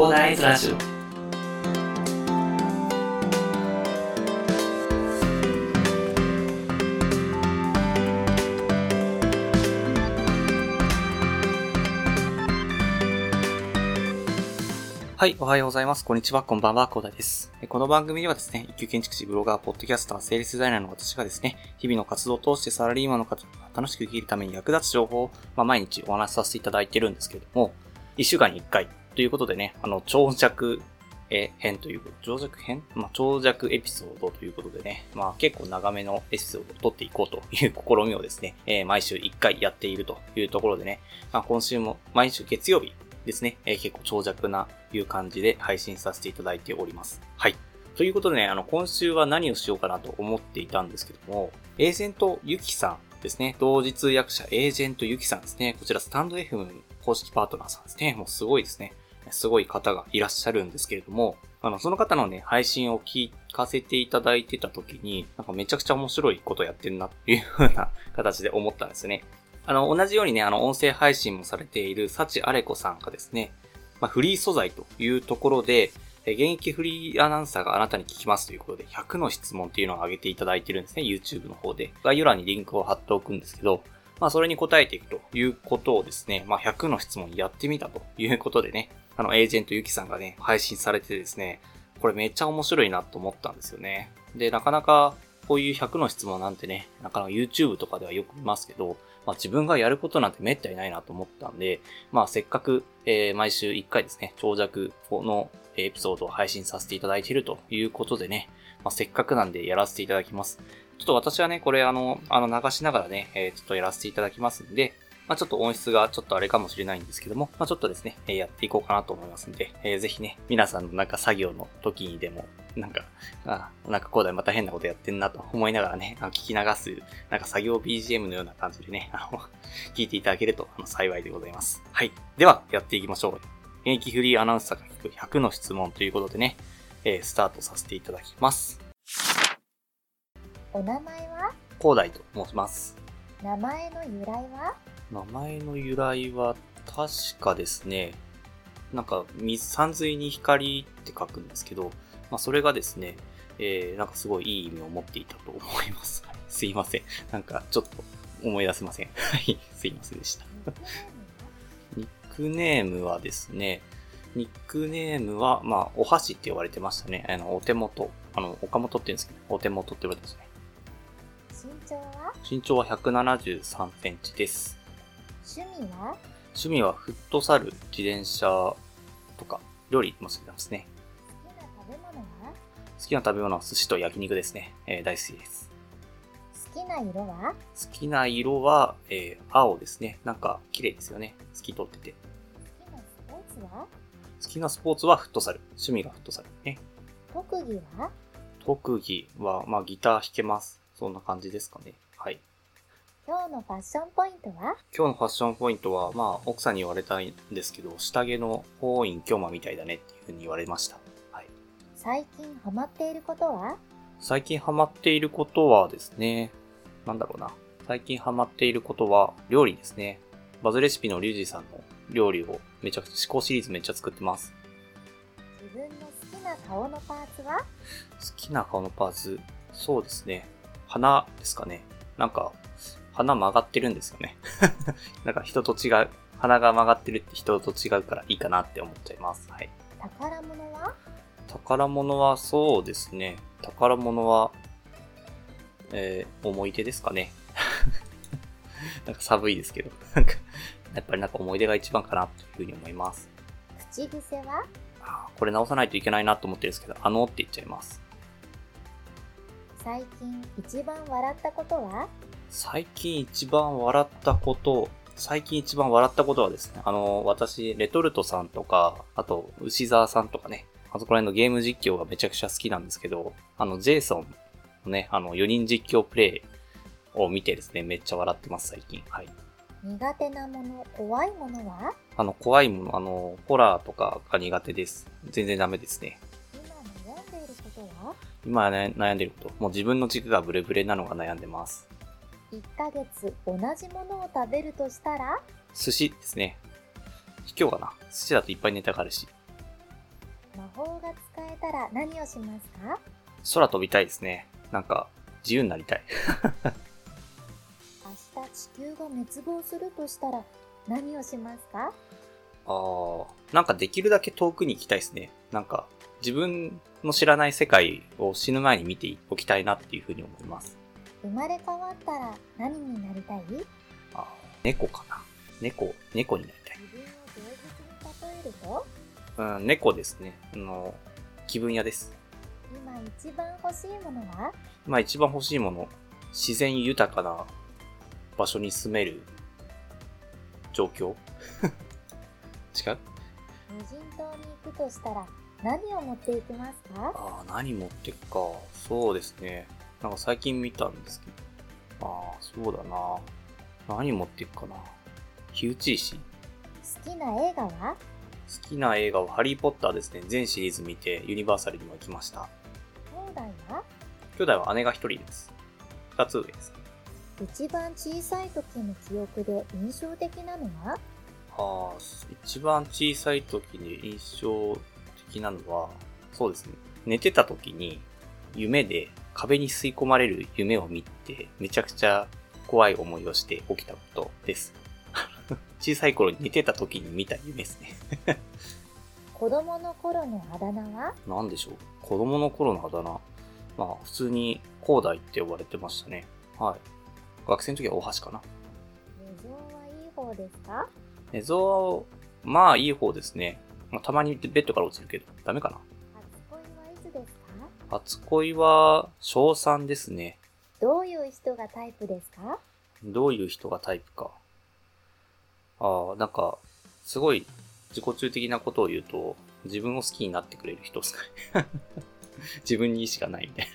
コーダーイズラジオはい、おはようございます。こんにちは、こんばんは、コーダです。この番組ではですね、一級建築士、ブロガー、ポッドキャスター、セールスデザイナーの私がですね、日々の活動を通してサラリーマンの方が楽しく生きるために役立つ情報を、まあ、毎日お話しさせていただいてるんですけれども、一週間に一回ということでね、あの、長尺え編ということ、長尺編？まあ、長尺エピソードということでね、まあ、結構長めのエピソードを撮っていこうという試みをですね、えー毎週一回やっているというところでね、まあ、今週も毎週月曜日ですね、えー結構長尺ないう感じで配信させていただいております。はい。ということでね、あの、今週は何をしようかなと思っていたんですけども、エージェントゆきさんですね、同時通訳者エージェントゆきさんですね、こちらスタンド FM 公式パートナーさんですね、もうすごいですね。すごい方がいらっしゃるんですけれども、あの、その方のね、配信を聞かせていただいてた時に、なんかめちゃくちゃ面白いことやってんなっていう風な形で思ったんですね。あの、同じようにね、あの、音声配信もされている、幸あれ子さんがですね、まあ、フリー素材というところで、現役フリーアナウンサーがあなたに聞きますということで、100の質問っていうのを上げていただいてるんですね、YouTube の方で。概要欄にリンクを貼っておくんですけど、まあ、それに答えていくということをですね、まあ、100の質問やってみたということでね、あの、エージェントゆきさんがね、配信されてですね、これめっちゃ面白いなと思ったんですよね。で、なかなか、こういう100の質問なんてね、なかなか YouTube とかではよく見ますけど、まあ自分がやることなんてめったにないなと思ったんで、まあせっかく、えー毎週1回ですね、長尺のエピソードを配信させていただいているということでね、まあせっかくなんでやらせていただきます。ちょっと私はね、これあの、あの流しながらね、えーちょっとやらせていただきますんで、まあちょっと音質がちょっとあれかもしれないんですけども、まあちょっとですね、えーやっていこうかなと思いますんで、えーぜひね、皆さんのなんか作業の時にでも、なんか、あなんかこうだまた変なことやってんなと思いながらね、あの聞き流す、なんか作業 BGM のような感じでね、あの、聞いていただけるとあの幸いでございます。はい。では、やっていきましょう。現役フリーアナウンサーが聞く100の質問ということでね、えースタートさせていただきます。お名前は？広大と申します。名前の由来は？名前の由来は、確かですね、なんか、水、山水に光って書くんですけど、まあ、それがですね、えー、なんかすごいいい意味を持っていたと思います。はいすいません。なんか、ちょっと思い出せません。はい、すいませんでした。ニックネームはですね、ニックネームは、まあ、お箸って呼ばれてましたね。あの、お手元。あの、岡本って言うんですけど、お手元って言われてますね。身長は？身長は173センチです。趣味は？趣味はフットサル、自転車とか、料理も好きなんですね。好きな食べ物は？好きな食べ物は寿司と焼肉ですね。えー大好きです。好きな色は？好きな色は、えー青ですね。なんか、綺麗ですよね。透き通ってて。好きなスポーツは？好きなスポーツはフットサル。趣味がフットサル。ね。特技は？特技は、まあ、ギター弾けます。そんな感じですかね。はい。今日のファッションポイントは？今日のファッションポイントは、まあ、奥さんに言われたんですけど、下着の法院京馬みたいだねっていう風に言われました。はい。最近ハマっていることは？最近ハマっていることはですね、なんだろうな。最近ハマっていることは、料理ですね。バズレシピのリュウジさんの料理をめちゃくちゃ、思考シリーズめっちゃ作ってます。自分の好きな顔のパーツは？好きな顔のパーツ、そうですね。鼻ですかね。なんか、鼻曲がってるんですよね。なんか人と違う。鼻が曲がってるって人と違うからいいかなって思っちゃいます。はい。宝物は？宝物はそうですね。宝物は、えー、思い出ですかね。なんか寒いですけど。なんか、やっぱりなんか思い出が一番かなというふうに思います。口癖は？あーこれ直さないといけないなと思ってるんですけど、あのって言っちゃいます。最近一番笑ったことは？最近一番笑ったこと、最近一番笑ったことはですね、あの、私、レトルトさんとか、あと、牛沢さんとかね、あそこら辺のゲーム実況がめちゃくちゃ好きなんですけど、あの、ジェイソンのね、あの、4人実況プレイを見てですね、めっちゃ笑ってます、最近。はい。苦手なもの怖いものは？あの、怖いもの、あの、ホラーとかが苦手です。全然ダメですね。今悩んでいることは？今、ね、悩んでること、もう自分の軸がブレブレなのが悩んでます。1ヶ月同じものを食べるとしたら？寿司ですね。卑怯かな。寿司だといっぱいネタがあるし。魔法が使えたら何をしますか？空飛びたいですね。なんか、自由になりたい。明日地球が滅亡するとしたら何をしますか？あー、なんかできるだけ遠くに行きたいですね。なんか、自分の知らない世界を死ぬ前に見ておきたいなっていうふうに思います。生まれ変わったら何になりたい？自あー猫かな。猫、猫になりたい。分を動物に例えると？うん、猫ですね。あの、気分屋です。今一番欲しいものは？まあ一番欲しいもの、自然豊かな場所に住める状況 違う？無人島に行くとしたら何を持っていきますか？ああ、何持ってくか。そうですね。なんか最近見たんですけど。ああ、そうだな。何持っていくかな。火打ち石？好きな映画は？好きな映画はハリーポッターですね。全シリーズ見てユニバーサルにも行きました。兄弟は？兄弟は姉が一人です。二つ上です。一番小さい時の記憶で印象的なのは？ああ、一番小さい時に印象的なのは、そうですね。寝てた時に夢で壁に吸い込まれる夢を見て、めちゃくちゃ怖い思いをして起きたことです。小さい頃に寝てた時に見た夢ですね。子供の頃のあだ名は？なんでしょう。子供の頃のあだ名。まあ、普通に広大って呼ばれてましたね。はい。学生の時は大橋かな。寝相はいい方ですか？寝相は、まあいい方ですね。まあ、たまにベッドから落ちるけど、ダメかな。初恋は小3ですね。どういう人がタイプですか？どういう人がタイプか。ああ、なんか、すごい自己中的なことを言うと、自分を好きになってくれる人ですかね。自分に意志がないみたい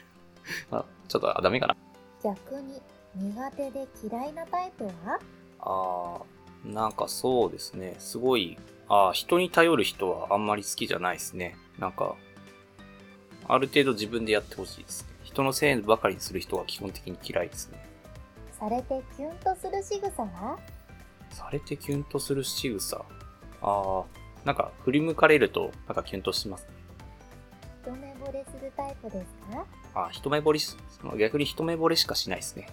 な。あ、ちょっとあダメかな。逆に苦手で嫌いなタイプは？ああ、なんかそうですね。すごい、ああ、人に頼る人はあんまり好きじゃないですね。なんか、ある程度自分でやってほしいですね。人のせいばかりにする人は基本的に嫌いですね。されてキュンとする仕草は？されてキュンとする仕草？ああ、なんか振り向かれると、なんかキュンとしますね。一目惚れするタイプですか？ああ、一目惚れし、逆に一目惚れしかしないですね。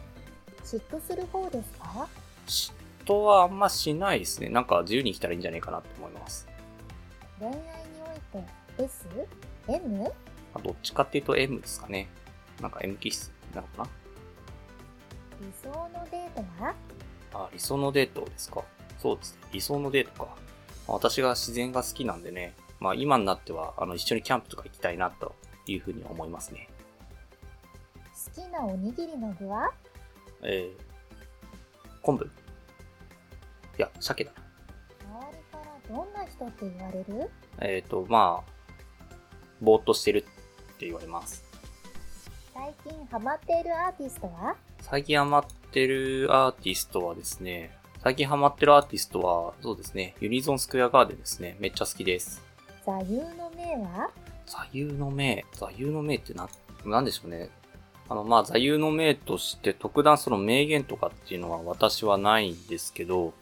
嫉妬する方ですか？嫉妬はあんましないですね。なんか自由に生きたらいいんじゃないかなと思います。恋愛において S? M? まあどっちかっていうと M ですかね。なんか M 気質なのかな。理想のデートはあ、理想のデートですか。そうですね。理想のデートか。まあ私が自然が好きなんでね。まあ今になっては、あの、一緒にキャンプとか行きたいなというふうに思いますね。好きなおにぎりの具は？えー、昆布いや、鮭だな。周りからどんな人って言われる？えっ、と、まあ、ぼーっとしてるって言われます。最近ハマっているアーティストは？最近ハマってるアーティストはですね、最近ハマってるアーティストは、そうですね、ユニゾンスクエアガーデンですね。めっちゃ好きです。座右の銘は？座右の銘、座右の銘ってな、なんでしょうね。あの、まあ、座右の銘として特段その名言とかっていうのは私はないんですけど、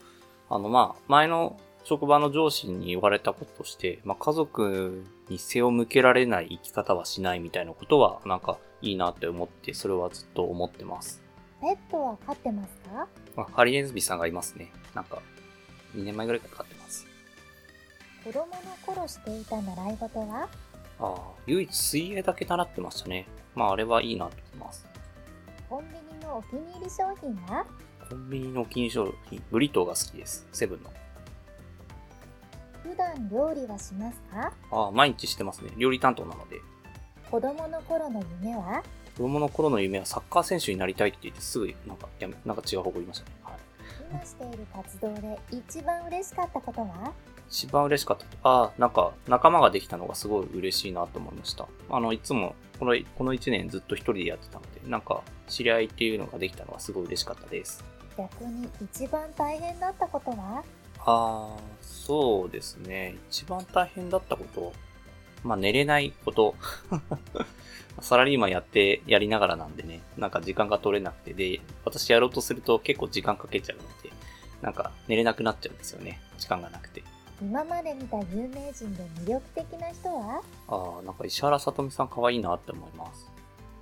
あの、まあ、前の職場の上司に言われたこととして、まあ、家族に背を向けられない生き方はしないみたいなことは、なんかいいなって思って、それはずっと思ってます。ペットは飼ってますか？まあ、ハリネズミさんがいますね。なんか、2年前ぐらいから飼ってます。子供の頃していた習い事は？ああ、唯一水泳だけ習ってましたね。まあ、あれはいいなと思います。コンビニのお気に入り商品は？コンビニのお気に入り商品、ブリトーが好きです。セブンの。普段料理はしますか？ああ、毎日してますね。料理担当なので。子供の頃の夢は？子供の頃の夢はサッカー選手になりたいって言ってすぐ、なんか、やめ、なんか違う方向言いましたね。はい。今している活動で一番嬉しかったことは？一番嬉しかったと。ああ、なんか、仲間ができたのがすごい嬉しいなと思いました。あの、いつも、この、この1年ずっと一人でやってたので、なんか、知り合いっていうのができたのがすごい嬉しかったです。逆に一番大変だったことは？ああ、そうですね。一番大変だったこと。まあ、寝れないこと。サラリーマンやって、やりながらなんでね、なんか時間が取れなくて、で、私やろうとすると結構時間かけちゃうので、なんか寝れなくなっちゃうんですよね。時間がなくて。今まで見た有名人で魅力的な人は？ああ、なんか石原さとみさん可愛いなって思います。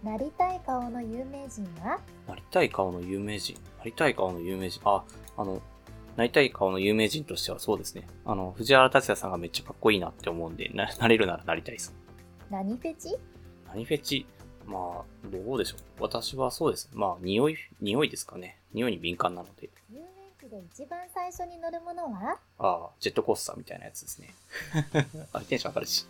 なりたい顔の有名人は？なりたい顔の有名人？なりたい顔の有名人？あ、あの、なりたい顔の有名人としてはそうですね。あの、藤原達也さんがめっちゃかっこいいなって思うんで、な、なれるならなりたいです。何フェチ？何フェチ？まあ、どうでしょう。私はそうです。まあ、匂い、匂いですかね。匂いに敏感なので。遊園地で一番最初に乗るものは？ああ、ジェットコースターみたいなやつですね。あ、テンション上がるし。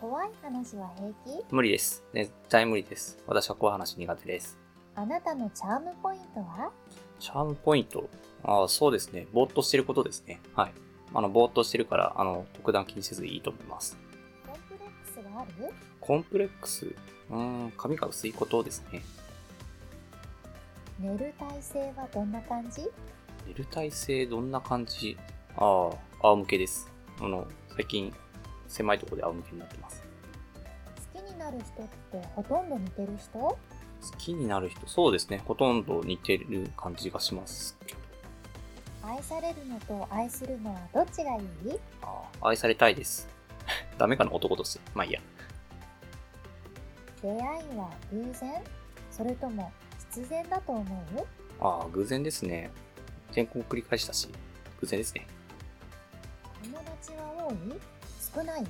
怖い話は平気？無理です。絶対無理です。私は怖い話苦手です。あなたのチャームポイントは？チャームポイント。ああ、そうですね。ぼーっとしてることですね。はい。あの、ぼーっとしてるから、あの、特段気にせずいいと思います。コンプレックスがある？コンプレックス？うーん、髪が薄いことですね。寝る体勢はどんな感じ？寝る体勢どんな感じ？ああ、仰向けです。あの、最近、狭いところで仰向けになってます。好きになる人ってほとんど似てる人？好きになる人、そうですね。ほとんど似てる感じがします。愛されるのと愛するのはどっちがいい？ああ、愛されたいです。ダメかな、男として。まあいいや。出会いは偶然？それとも必然だと思う？ああ、偶然ですね。転校繰り返したし、偶然ですね。友達は多い？少ない？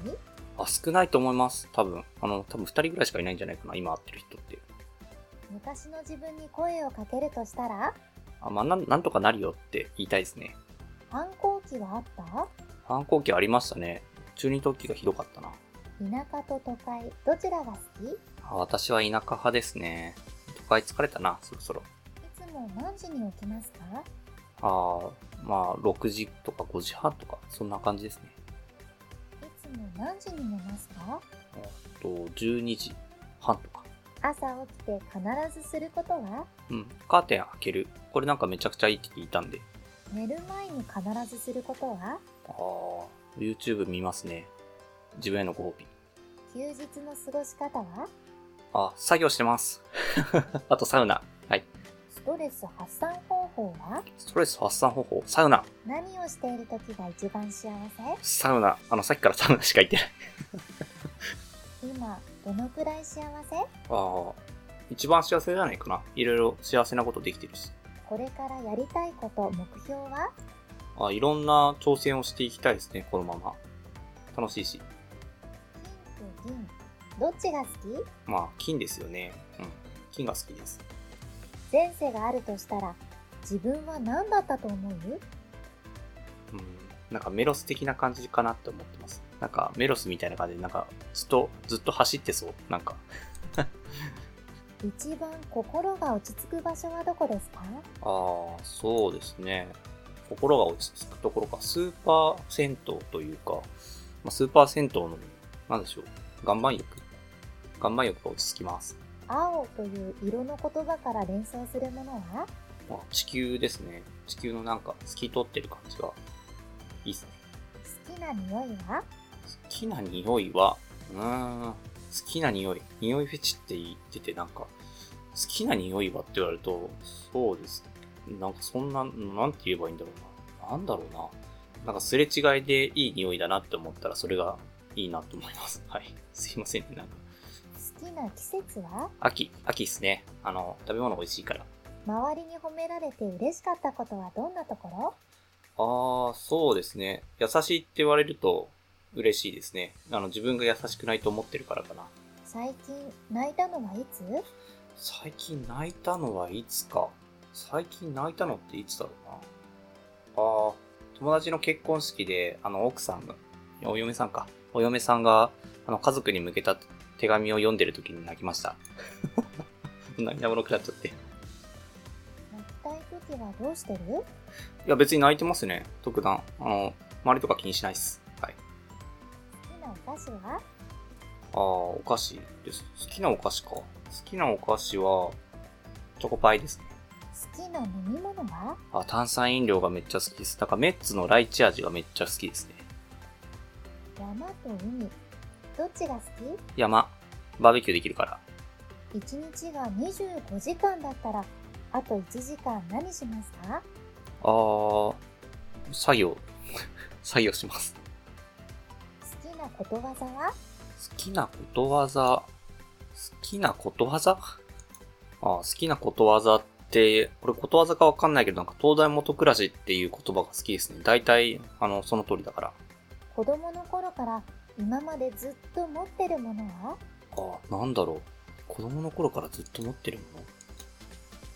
あ、少ないと思います。多分。あの、多分二人ぐらいしかいないんじゃないかな、今会ってる人って。昔の自分に声をかけるとしたら？あ、まあ、なん、なんとかなるよって言いたいですね。反抗期はあった？反抗期ありましたね。中二時がひどかったな。田舎と都会どちらが好き？いあ私は田舎派ですね。都会疲れたな、そろそろ。つも何時に起きますか？ああ、まあ、6時とか5時半とか、そんな感じですね。いつも何時に寝ますか？あと、12時半とか。朝起きて必ずすることは？うん。カーテン開ける。これなんかめちゃくちゃいいって聞いたんで。寝る前に必ずすることは？ああ、YouTube 見ますね。自分へのご褒美。休日の過ごし方は？あ、作業してます。あとサウナ。はい。ストレス発散方法は？ストレス発散方法？サウナ。何をしている時が一番幸せ？サウナ。あの、さっきからサウナしか言ってない。今どのくらい幸せ？ああ、一番幸せじゃないかな。いろいろ幸せなことできてるし。これからやりたいこと目標は？あいろんな挑戦をしていきたいですね、このまま。楽しいし。金と銀どっちが好き？まあ、金ですよね。うん。金が好きです。前世があるとしたら自分は何だったと思う？うん。なんかメロス的な感じかなって思ってます。なんかメロスみたいな感じで、なんかずっと、ずっと走ってそう。なんか。一番心が落ち着く場所はどこですか？ああ、そうですね。心が落ち着くところか。スーパー銭湯というか、まあ、スーパー銭湯の、なんでしょう。岩盤浴岩盤浴が落ち着きます。青という色の言葉から連想するものは？まあ、地球ですね。地球のなんか透き通ってる感じがいいですね。好きな匂いは？好きな匂いは、うーん、好きな匂い。匂いフェチって言っててなんか、好きな匂いはって言われると、そうです。なんかそんな、なんて言えばいいんだろうな。なんだろうな。なんかすれ違いでいい匂いだなって思ったらそれがいいなと思います。はい。すいませんね。なんか、好きな季節は？秋、秋っすね。あの、食べ物美味しいから。周りに褒められて嬉しかったことはどんなところ？ああ、そうですね。優しいって言われると嬉しいですね。あの、自分が優しくないと思ってるからかな。最近泣いたのはいつ？最近泣いたのはいつか。最近泣いたのっていつだろうな。ああ、友達の結婚式で、あの、奥さんが、お嫁さんか。お嫁さんが、あの、家族に向けた手紙を読んでる時に泣きました。涙もろくなっちゃって。い泣きたい時はどうしてる？や、別に泣いてますね。特段。あの、周りとか気にしないっす。お菓子は？ああ、お菓子です。好きなお菓子か。好きなお菓子は、チョコパイですね。好きな飲み物は？あ、炭酸飲料がめっちゃ好きです。だからメッツのライチ味がめっちゃ好きですね。山と海どっちが好山、バーベキューできるから。き一日が25時間だったらあと1時間何しますか？あー、作業、作業します。ことわざは？好きなことわざ、好きなことわざ？あ好きなことわざって、これことわざかわかんないけど、なんか東大元暮らしっていう言葉が好きですね。大体、あの、その通りだから。子供の頃から今までずっと持ってるものは？あ、なんだろう。子供の頃からずっと持ってるもの？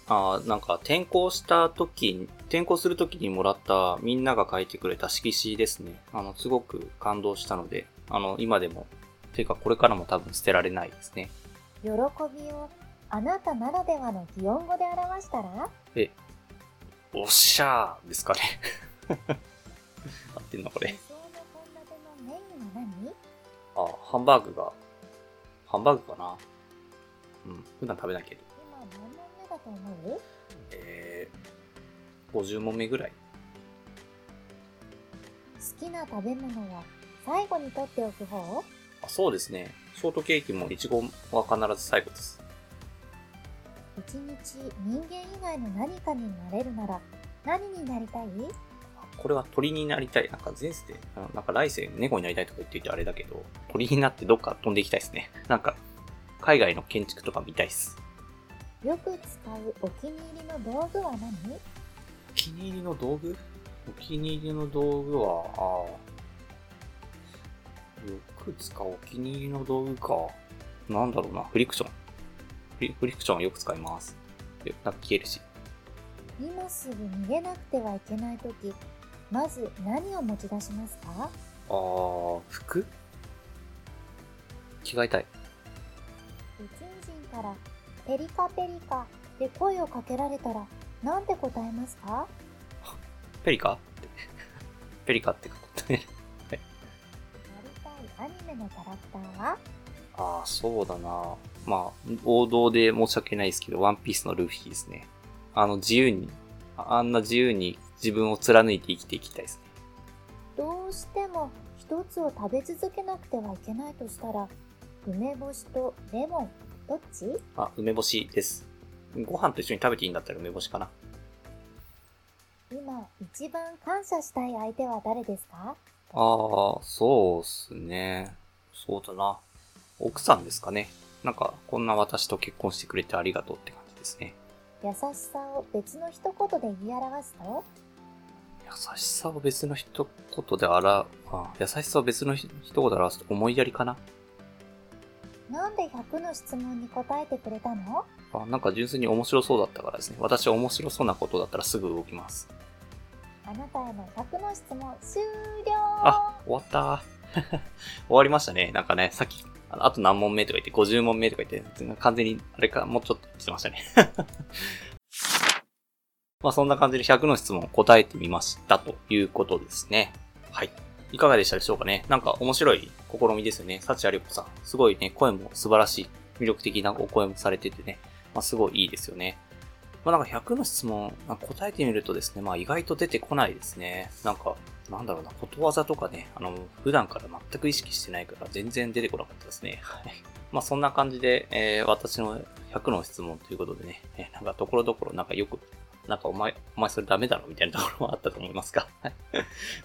あなんか転校した時に、転校する時にもらったみんなが書いてくれた色紙ですね。あの、すごく感動したので、あの、今でも、ていうかこれからも多分捨てられないですね。喜びをあなたならではの擬音語で表したら？え、おっしゃーですかね。合ってんのこれあ、ハンバーグが、ハンバーグかなうん、普段食べないけど。今何問目だと思う？えー、50問目ぐらい。好きな食べ物は？最後に取っておく方？あそうですね。ショートケーキもイチゴは必ず最後です。一日人間以外の何かになれるなら何になりたい？これは鳥になりたい。なんか前世で、なんか来世猫になりたいとか言っていてあれだけど、鳥になってどっか飛んでいきたいですね。なんか、海外の建築とか見たいっす。よく使うお気に入りの道具は何？お気に入りの道具？お気に入りの道具は、あく使うお気に入りの道具か。なんだろうな。フリクション。フリフリクションはよく使います。でなんか消えるし。今すぐ逃げなくてはいけないときまず何を持ち出しますか？あー、服？着替えたい。宇宙人からペリカペリカで声をかけられたらなんて答えますか？ペリカ？って。ペリカってかなりたいアニメのキャラクターは？ああ、そうだな。まあ、王道で申し訳ないですけど、ワンピースのルフィですね。あの、自由に、ああんな自由に自分を貫いて生きていきたいですね。どうしても一つを食べ続けなくてはいけないとしたら梅干しとレモンどっち？あ、梅干しです。ご飯と一緒に食べていいんだったら梅干しかな。今一番感謝したい相手は誰ですか？ああ、そうっすね。そうだな。奥さんですかね。なんか、こんな私と結婚してくれてありがとうって感じですね。優しさを別の一言で言い表すと優しさを別の一言で表、あ優しさを別の一言で表すと思いやりかな？なんで100の質問に答えてくれたの？あなんか純粋に面白そうだったからですね。私は面白そうなことだったらすぐ動きます。あなたへの100の質問終了あ、終わった 終わりましたね。なんかね、さっき、あと何問目とか言って、50問目とか言って、完全に、あれか、もうちょっとしてましたね。まあそんな感じで100の質問答えてみましたということですね。はい。いかがでしたでしょうかねなんか面白い試みですよね。幸ありこさん。すごいね、声も素晴らしい、魅力的なお声もされててね。まあすごいいいですよね。まあなんか100の質問、答えてみるとですね、まあ意外と出てこないですね。なんか、なんだろうな、ことわざとかね、あの、普段から全く意識してないから全然出てこなかったですね。はい。まあそんな感じで、えー、私の100の質問ということでね、えなんかところどころなんかよく、なんかお前、お前それダメだろみたいなところもあったと思いますが。は い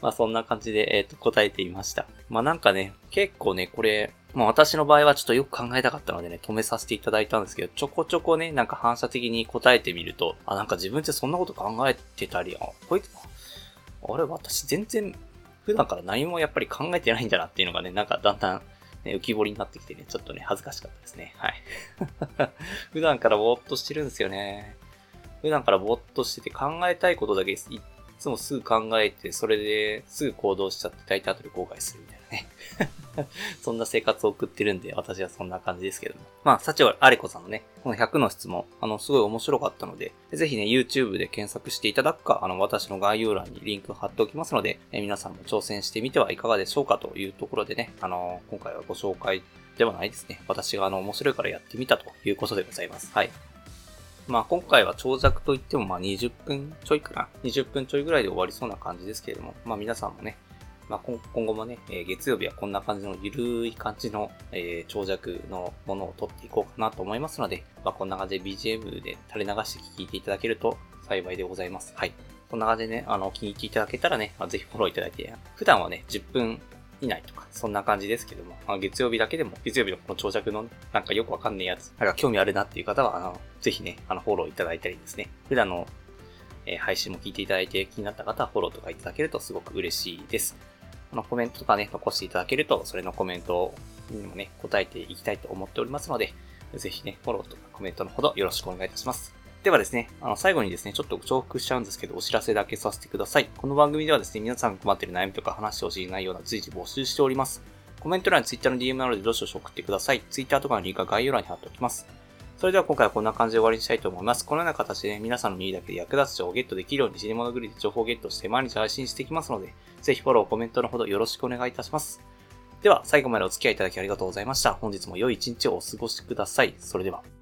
まあそんな感じで、えっ、と、答えてみました。まあなんかね、結構ね、これ、まあ私の場合はちょっとよく考えたかったのでね、止めさせていただいたんですけど、ちょこちょこね、なんか反射的に答えてみると、あ、なんか自分ってそんなこと考えてたり、あ、こいつ、あれ、私全然、普段から何もやっぱり考えてないんだなっていうのがね、なんかだんだん、ね、浮き彫りになってきてね、ちょっとね、恥ずかしかったですね。はい。普段からぼーっとしてるんですよね。普段からぼーっとしてて考えたいことだけいつもすぐ考えて、それですぐ行動しちゃって大体後で後悔するみたいなね。そんな生活を送ってるんで、私はそんな感じですけども。まあ、幸はあれこさんのね、この100の質問、あの、すごい面白かったので、ぜひね、YouTube で検索していただくか、あの、私の概要欄にリンク貼っておきますので、え皆さんも挑戦してみてはいかがでしょうかというところでね、あの、今回はご紹介ではないですね。私があの、面白いからやってみたということでございます。はい。まあ今回は長尺といってもまあ20分ちょいかな。20分ちょいぐらいで終わりそうな感じですけれども、まあ皆さんもね、まあ今今後もね、えー月曜日はこんな感じのゆるい感じの、えー長尺のものを撮っていこうかなと思いますので、まあこんな感じで BGM で垂れ流して聞いていただけると幸いでございます。はい。こんな感じでね、あの、気に入っていただけたらね、まあぜひフォローいただいて、普段はね、10分以内とか、そんな感じですけども、まあ、月曜日だけでも、月曜日のこの長尺の、なんかよくわかんねえやつ、なんか興味あるなっていう方は、あの、ぜひね、あの、フォローいただいたりですね、普段の、えー、配信も聞いていただいて気になった方はフォローとかいただけるとすごく嬉しいです。あの、コメントとかね、残していただけると、それのコメントにもね、答えていきたいと思っておりますので、ぜひね、フォローとかコメントのほどよろしくお願いいたします。ではですね、あの、最後にですね、ちょっと重複しちゃうんですけど、お知らせだけさせてください。この番組ではですね、皆さん困ってる悩みとか話してほしい内容など随時募集しております。コメント欄に Twitter の DM などでどしどし送ってください。Twitter とかのリンクは概要欄に貼っておきます。それでは今回はこんな感じで終わりにしたいと思います。このような形でね、皆さんの耳だけで役立つ情報をゲットできるように、死に物狂いで情報をゲットして毎日配信していきますので、ぜひフォロー、コメントのほどよろしくお願いいたします。では、最後までお付き合いいただきありがとうございました。本日も良い一日をお過ごしください。それでは。